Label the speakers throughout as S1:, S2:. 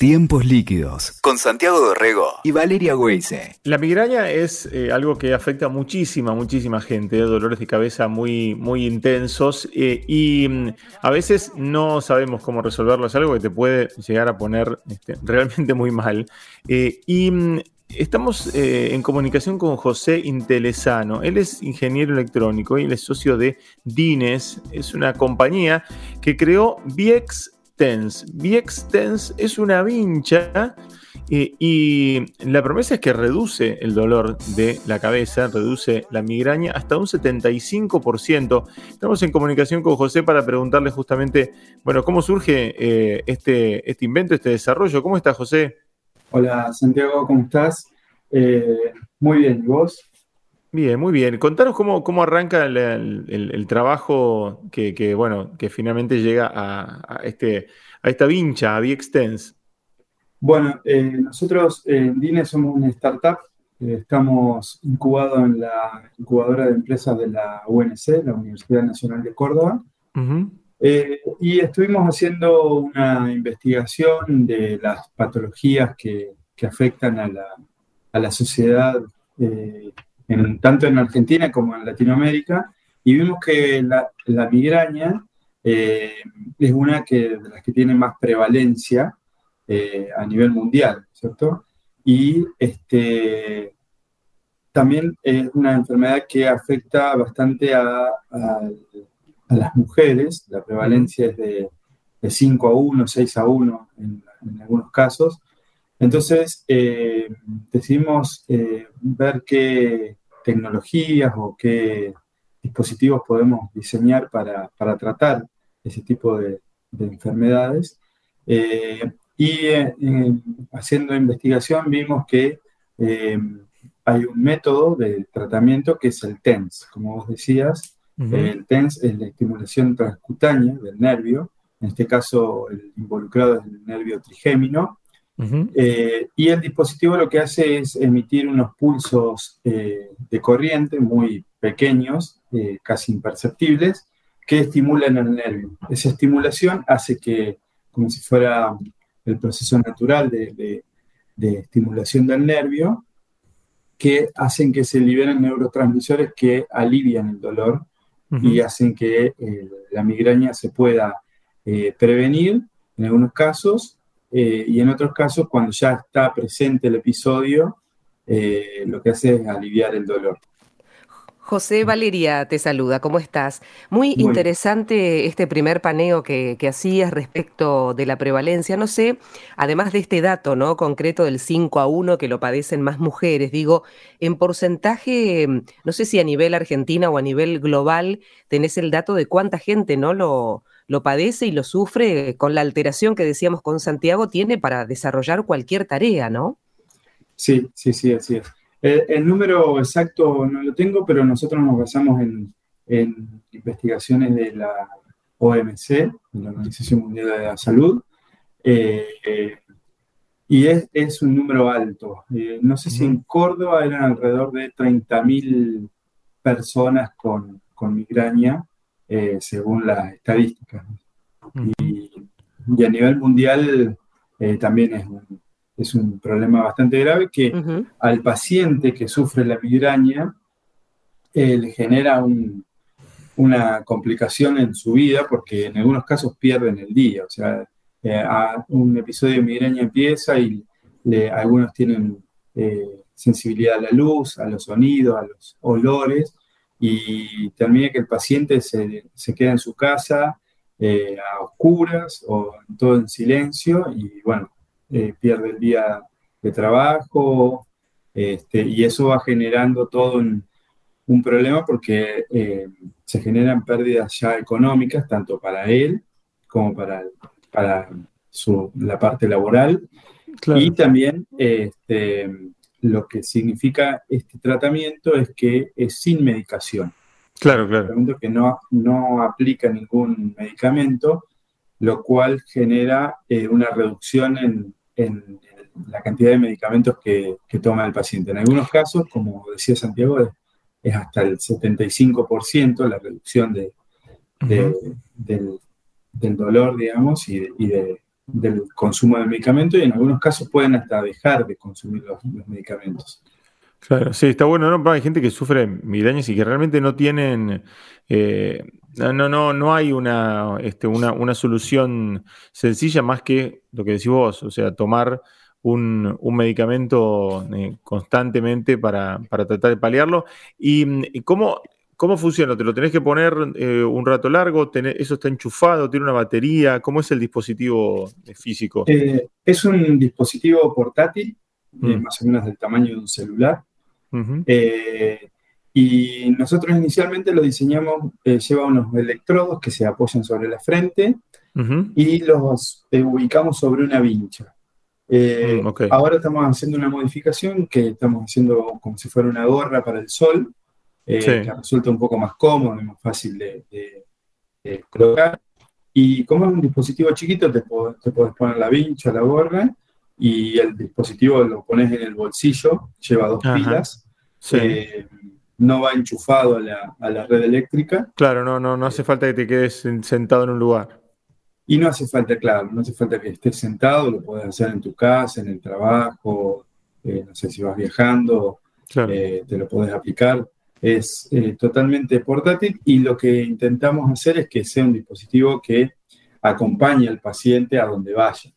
S1: Tiempos líquidos con Santiago Dorrego y Valeria Weise.
S2: La migraña es eh, algo que afecta a muchísima, muchísima gente, ¿eh? dolores de cabeza muy, muy intensos eh, y mm, a veces no sabemos cómo resolverlo, es algo que te puede llegar a poner este, realmente muy mal. y mm, Estamos en comunicación con José Intelesano. Él es ingeniero electrónico y él es socio de Dines. Es una compañía que creó Viex Tense. es una vincha eh, y la promesa es que reduce el dolor de la cabeza, reduce la migraña hasta un 75%. Estamos en comunicación con José para preguntarle justamente, bueno, cómo surge eh, este, este invento, este desarrollo. ¿Cómo estás, José?
S3: Hola, Santiago, ¿cómo estás? Eh, muy bien, ¿y vos?
S2: Bien, muy bien. Contanos cómo, cómo arranca el, trabajo que, bueno, que finalmente llega a, este, a esta vincha, a Extens.
S3: Bueno, eh, nosotros en DINE somos una startup. Eh, estamos incubados en la incubadora de empresas de la UNC, la Universidad Nacional de Córdoba. Eh, y estuvimos haciendo una investigación de las patologías que, afectan a la, a la sociedad tanto en Argentina como en Latinoamérica, y vimos que la, migraña eh, es una que, de las que tiene más prevalencia eh, a nivel mundial, ¿cierto? Y este, también es una enfermedad que afecta bastante a, las mujeres, la prevalencia es de, 5 a 1, 6 a 1 en, algunos casos. Entonces, eh, decidimos ver qué, tecnologías o qué dispositivos podemos diseñar para, tratar ese tipo de, enfermedades. Eh, y eh, haciendo investigación vimos que eh, hay un método de tratamiento que es el TENS, como vos decías. El TENS es la estimulación transcutánea del nervio, en este caso el involucrado es el nervio trigémino, eh, y el dispositivo lo que hace es emitir unos pulsos eh, de corriente muy pequeños, eh, casi imperceptibles, que estimulan el nervio. Esa estimulación hace que, como si fuera el proceso natural de, estimulación del nervio, que hacen que se liberen neurotransmisores que alivian el dolor y hacen que la migraña se pueda prevenir en algunos casos eh, y en otros casos, cuando ya está presente el episodio, eh, lo que hace es aliviar el dolor.
S4: José Valeria te saluda, ¿cómo estás? Muy, interesante este primer paneo que, hacías respecto de la prevalencia. No sé, además de este dato ¿no? concreto del 5 a 1 que lo padecen más mujeres, digo, en porcentaje, no sé si a nivel Argentina o a nivel global, tenés el dato de cuánta gente no lo, lo padece y lo sufre con la alteración que decíamos con Santiago tiene para desarrollar cualquier tarea, ¿no?
S3: Sí, sí, sí, así es. El, número exacto no lo tengo, pero nosotros nos basamos en, investigaciones de la OMC, de la Organización Mundial de la Salud, eh, y es, un número alto. Eh, no sé si en Córdoba eran alrededor de 30.000 personas con, con migraña, eh, según las estadísticas. y, a nivel mundial eh, también es un, es un, problema bastante grave que al paciente que sufre la migraña eh, le genera una complicación en su vida porque en algunos casos pierden el día. O sea, un episodio de migraña empieza y algunos tienen sensibilidad a la luz, a los sonidos, a los olores, y termina que el paciente se, se queda en su casa eh, a oscuras o todo en silencio y bueno, eh, pierde el día de trabajo este, y eso va generando todo un, un problema porque eh, se generan pérdidas ya económicas tanto para él como para, para su, la parte laboral y también este, lo que significa este tratamiento es que es sin medicación.
S2: Claro, claro.
S3: Que no, no aplica ningún medicamento, lo cual genera eh, una reducción en, la cantidad de medicamentos que, toma el paciente. En algunos casos, como decía Santiago, es, hasta el 75% la reducción de, del, dolor, digamos, y, de, del consumo del medicamento y en algunos casos pueden hasta dejar de consumir los, medicamentos.
S2: Claro, sí, está bueno, ¿no? Hay gente que sufre migrañas y que realmente no tienen, eh, no, no, no hay una, este, una, una, solución sencilla más que lo que decís vos, o sea, tomar un, medicamento eh, constantemente para, tratar de paliarlo. ¿Y, cómo, cómo funciona? ¿Te lo tenés que poner eh, un rato largo? ¿Eso está enchufado? ¿Tiene una batería? ¿Cómo es el dispositivo físico?
S3: es un dispositivo portátil, mm. más o menos del tamaño de un celular. Y nosotros inicialmente lo diseñamos, eh, lleva unos electrodos que se apoyan sobre la frente y los eh, ubicamos sobre una vincha. Eh, mm, ahora estamos haciendo una modificación que estamos haciendo como si fuera una gorra para el sol, que resulta un poco más cómodo y más fácil de, colocar. Y como es un dispositivo chiquito, te, te puedes poner la vincha, la gorra, y el dispositivo lo pones en el bolsillo, lleva dos pilas. Sí no va enchufado a la, red eléctrica.
S2: Claro, no, no, no hace falta que te quedes sentado en un lugar.
S3: Y no hace falta, claro, no hace falta que estés sentado, lo puedes hacer en tu casa, en el trabajo, eh, no sé si vas viajando, eh, te lo puedes aplicar. Es eh, totalmente portátil y lo que intentamos hacer es que sea un dispositivo que acompañe al paciente a donde vaya.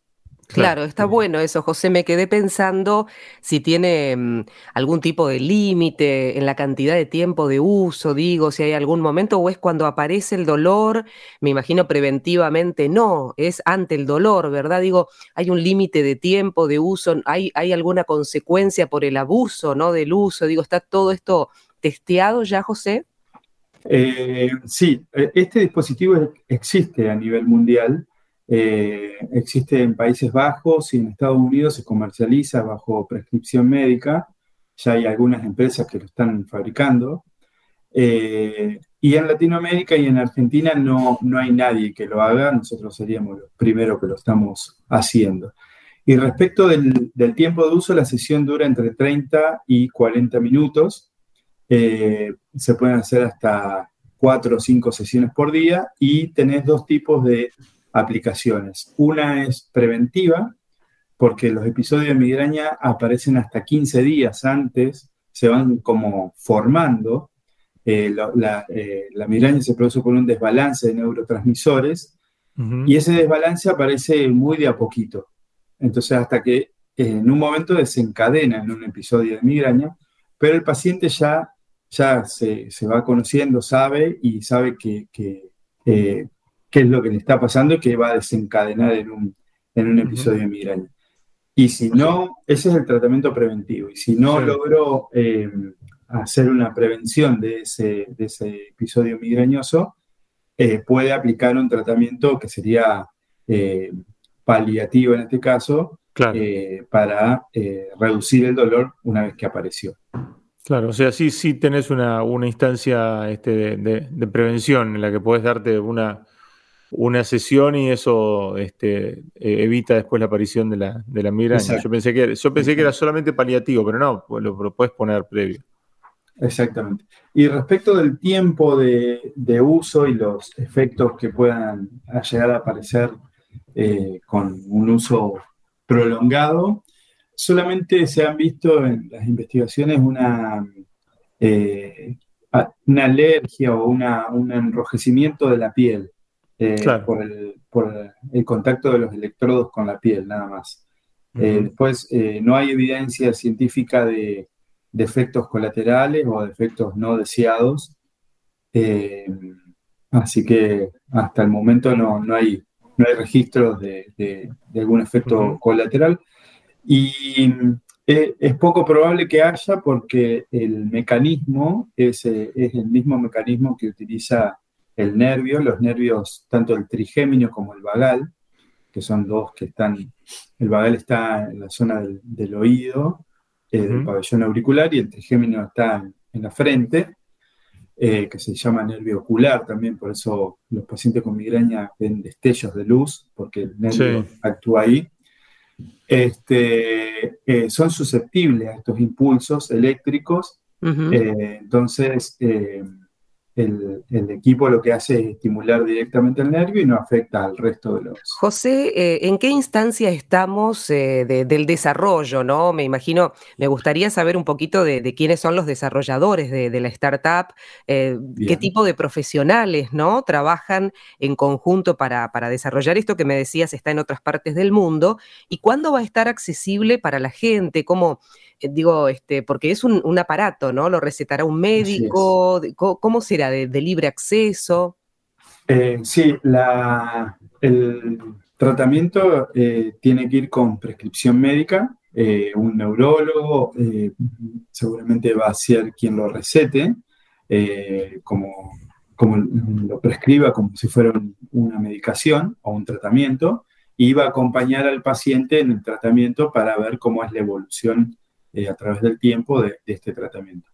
S4: Claro, está bueno eso, José. Me quedé pensando si tiene mm, algún tipo de límite en la cantidad de tiempo de uso, digo, si hay algún momento o es cuando aparece el dolor, me imagino preventivamente no, es ante el dolor, ¿verdad? Digo, hay un límite de tiempo de uso, ¿Hay, hay alguna consecuencia por el abuso, ¿no? Del uso, digo, ¿está todo esto testeado ya, José?
S3: Eh, sí, e, este dispositivo existe a nivel mundial. Eh, existe en Países Bajos y en Estados Unidos se comercializa bajo prescripción médica. Ya hay algunas empresas que lo están fabricando. Eh, y en Latinoamérica y en Argentina no, no hay nadie que lo haga. Nosotros seríamos los primeros que lo estamos haciendo. Y respecto del, tiempo de uso, la sesión dura entre 30 y 40 minutos. Eh, se pueden hacer hasta 4 o 5 sesiones por día y tenés dos tipos de aplicaciones. Una es preventiva, porque los episodios de migraña aparecen hasta 15 días antes, se van como formando. Eh, eh, la, migraña se produce por un desbalance de neurotransmisores y ese desbalance aparece muy de a poquito. Entonces, hasta que en un momento desencadena en un episodio de migraña, pero el paciente ya, ya se, va conociendo, sabe y sabe que, que eh, qué es lo que le está pasando y que va a desencadenar en un, en un episodio de migraña. Y si no, ese es el tratamiento preventivo. Y si no logro eh, hacer una prevención de ese, de ese episodio migrañoso, eh, puede aplicar un tratamiento que sería eh, paliativo en este caso, para reducir el dolor una vez que apareció.
S2: Claro, o sea, sí, sí tenés una, una instancia este, de, de, prevención en la que puedes darte una, una sesión y eso este, e, evita después la aparición de la, de la migraña. Yo pensé, que, yo pensé que era solamente paliativo, pero no, lo, puedes poner previo.
S3: Exactamente. Y respecto del tiempo de, uso y los efectos que puedan llegar a aparecer eh, con un uso prolongado, solamente se han visto en las investigaciones una, eh, una alergia o una, un enrojecimiento de la piel. Eh, por, el, contacto de los electrodos con la piel, nada más. Eh, después, eh, no hay evidencia científica de, efectos colaterales o de efectos no deseados. así que hasta el momento no, no, hay, no hay registros de, algún efecto colateral. Y es poco probable que haya porque el mecanismo es, es el mismo mecanismo que utiliza el nervio, los nervios, tanto el trigémino como el vagal, que son dos que están, el vagal está en la zona del, oído, eh, del pabellón auricular, y el trigémino está en, la frente, eh, que se llama nervio ocular también, por eso los pacientes con migraña ven destellos de luz, porque el nervio actúa ahí. Este, eh, son susceptibles a estos impulsos eléctricos, entonces el, equipo lo que hace es estimular directamente el nervio y no afecta al resto de los.
S4: José, eh, ¿en qué instancia estamos eh, del desarrollo? ¿no? Me imagino, me gustaría saber un poquito de, quiénes son los desarrolladores de, la startup, eh, qué tipo de profesionales ¿no? trabajan en conjunto para, para desarrollar esto que me decías está en otras partes del mundo y cuándo va a estar accesible para la gente, cómo digo, este, porque es un, aparato, ¿no? ¿Lo recetará un médico? ¿Cómo será? ¿De, libre acceso?
S3: Eh, sí, el tratamiento eh, tiene que ir con prescripción médica. un neurólogo seguramente va a ser quien lo recete, como, como lo prescriba como si fuera una medicación o un tratamiento, y va a acompañar al paciente en el tratamiento para ver cómo es la evolución eh, a través del tiempo de, este tratamiento.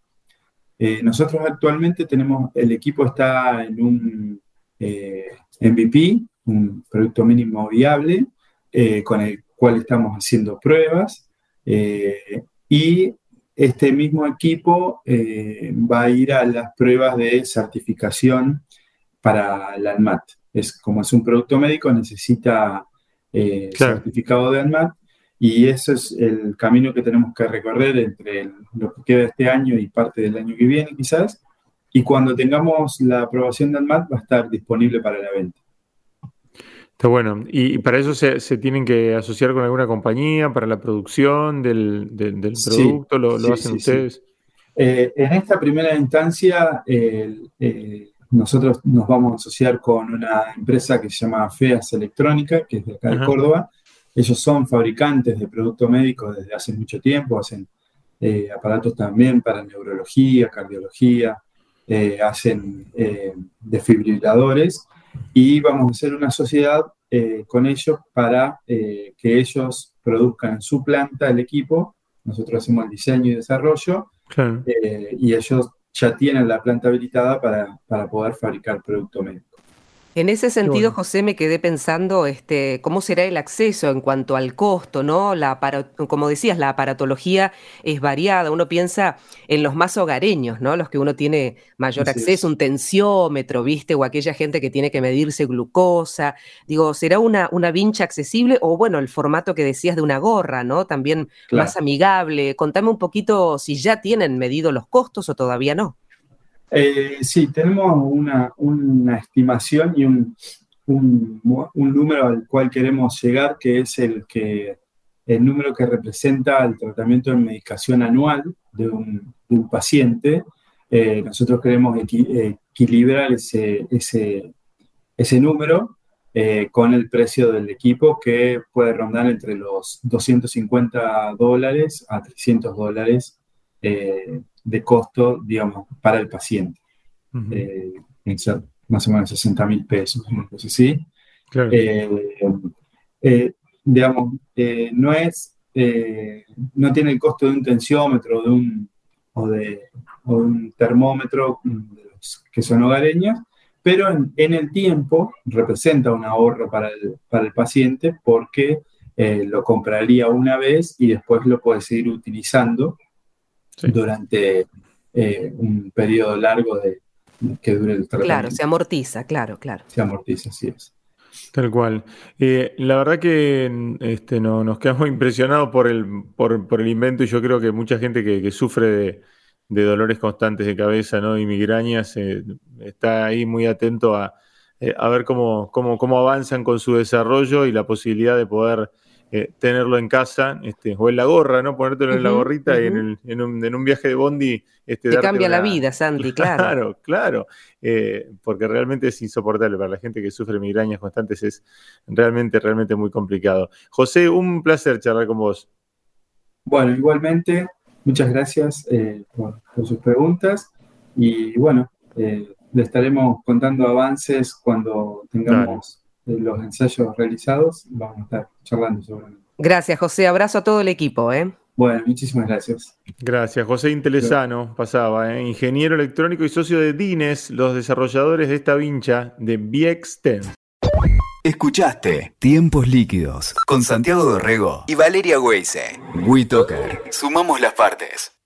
S3: Eh, nosotros actualmente tenemos, el equipo está en un eh, MVP, un producto mínimo viable, con el cual estamos haciendo pruebas y este mismo equipo va a ir a las pruebas de certificación para el ANMAT. Es, como es un producto médico, necesita certificado de ANMAT y ese es el camino que tenemos que recorrer entre lo que queda este año y parte del año que viene quizás. Y cuando tengamos la aprobación del MAT va a estar disponible para la venta.
S2: Está bueno. ¿Y para eso se, tienen que asociar con alguna compañía para la producción del, producto? ¿Lo, hacen ustedes?
S3: Eh, en esta primera instancia, eh, nosotros nos vamos a asociar con una empresa que se llama FEAS Electrónica, que es de acá de Córdoba, ellos son fabricantes de productos médicos desde hace mucho tiempo, hacen eh, aparatos también para neurología, cardiología, eh, hacen eh, desfibriladores y vamos a hacer una sociedad con ellos para que ellos produzcan en su planta el equipo, nosotros hacemos el diseño y desarrollo y ellos ya tienen la planta habilitada para, para poder fabricar producto médico.
S4: En ese sentido, José, me quedé pensando este, cómo será el acceso en cuanto al costo, ¿no? La como decías, la aparatología es variada. Uno piensa en los más hogareños, ¿no? Los que uno tiene mayor acceso, un tensiómetro, ¿viste? O aquella gente que tiene que medirse glucosa. Digo, ¿será una, una vincha accesible? O bueno, el formato que decías de una gorra, ¿no? También más amigable. Contame un poquito si ya tienen medido los costos o todavía no.
S3: Eh, sí, tenemos una, estimación y un, número al cual queremos llegar, que es el, que, el número que representa el tratamiento de medicación anual de un, paciente. Eh, nosotros queremos equilibrar ese, ese, número eh, con el precio del equipo que puede rondar entre los 250 dólares a 300 dólares de costo, digamos, para el paciente. Eh, más o menos 60 mil pesos, una cosa así. Eh, eh, digamos, no es, no tiene el costo de un tensiómetro de un, o, de, un termómetro que son hogareños, pero en, el tiempo representa un ahorro para el, para el paciente porque lo compraría una vez y después lo puede seguir utilizando durante eh, un periodo largo de que dure el tratamiento.
S4: Claro, se amortiza, claro, claro.
S3: Se amortiza, así es.
S2: Tal cual. Eh, la verdad que este, no, nos quedamos impresionados por el, por, por, el invento y yo creo que mucha gente que, sufre de, dolores constantes de cabeza ¿no? y migrañas eh, está ahí muy atento a, a ver cómo, cómo, cómo avanzan con su desarrollo y la posibilidad de poder eh, tenerlo en casa, este, o en la gorra, ¿no? Ponértelo en la gorrita y en, un, viaje de Bondi. Este,
S4: Te cambia la vida, Sandy, claro.
S2: Claro, claro. Eh, porque realmente es insoportable para la gente que sufre migrañas constantes, es realmente, realmente muy complicado. José, un placer charlar con vos.
S3: Bueno, igualmente, muchas gracias eh, por, sus preguntas y bueno, le estaremos contando avances cuando tengamos los ensayos realizados, vamos a estar charlando sobre
S4: Gracias, José. Abrazo a todo el equipo. ¿eh?
S3: Bueno, muchísimas gracias.
S2: Gracias. José Intelesano pasaba, ¿eh? ingeniero electrónico y socio de Dines, los desarrolladores de esta vincha de VXTEN.
S1: Escuchaste Tiempos Líquidos con Santiago Dorrego y Valeria Weise. WeToker. Sumamos las partes.